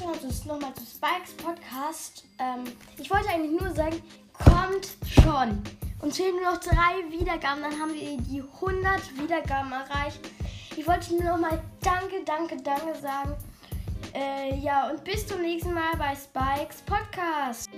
trotzdem nochmal zu Spikes Podcast. Ähm, ich wollte eigentlich nur sagen, kommt schon. Uns fehlen nur noch drei Wiedergaben, dann haben wir eh die 100 Wiedergaben erreicht. Ich wollte nur nochmal Danke, Danke, Danke sagen. Äh, ja, und bis zum nächsten Mal bei Spikes Podcast.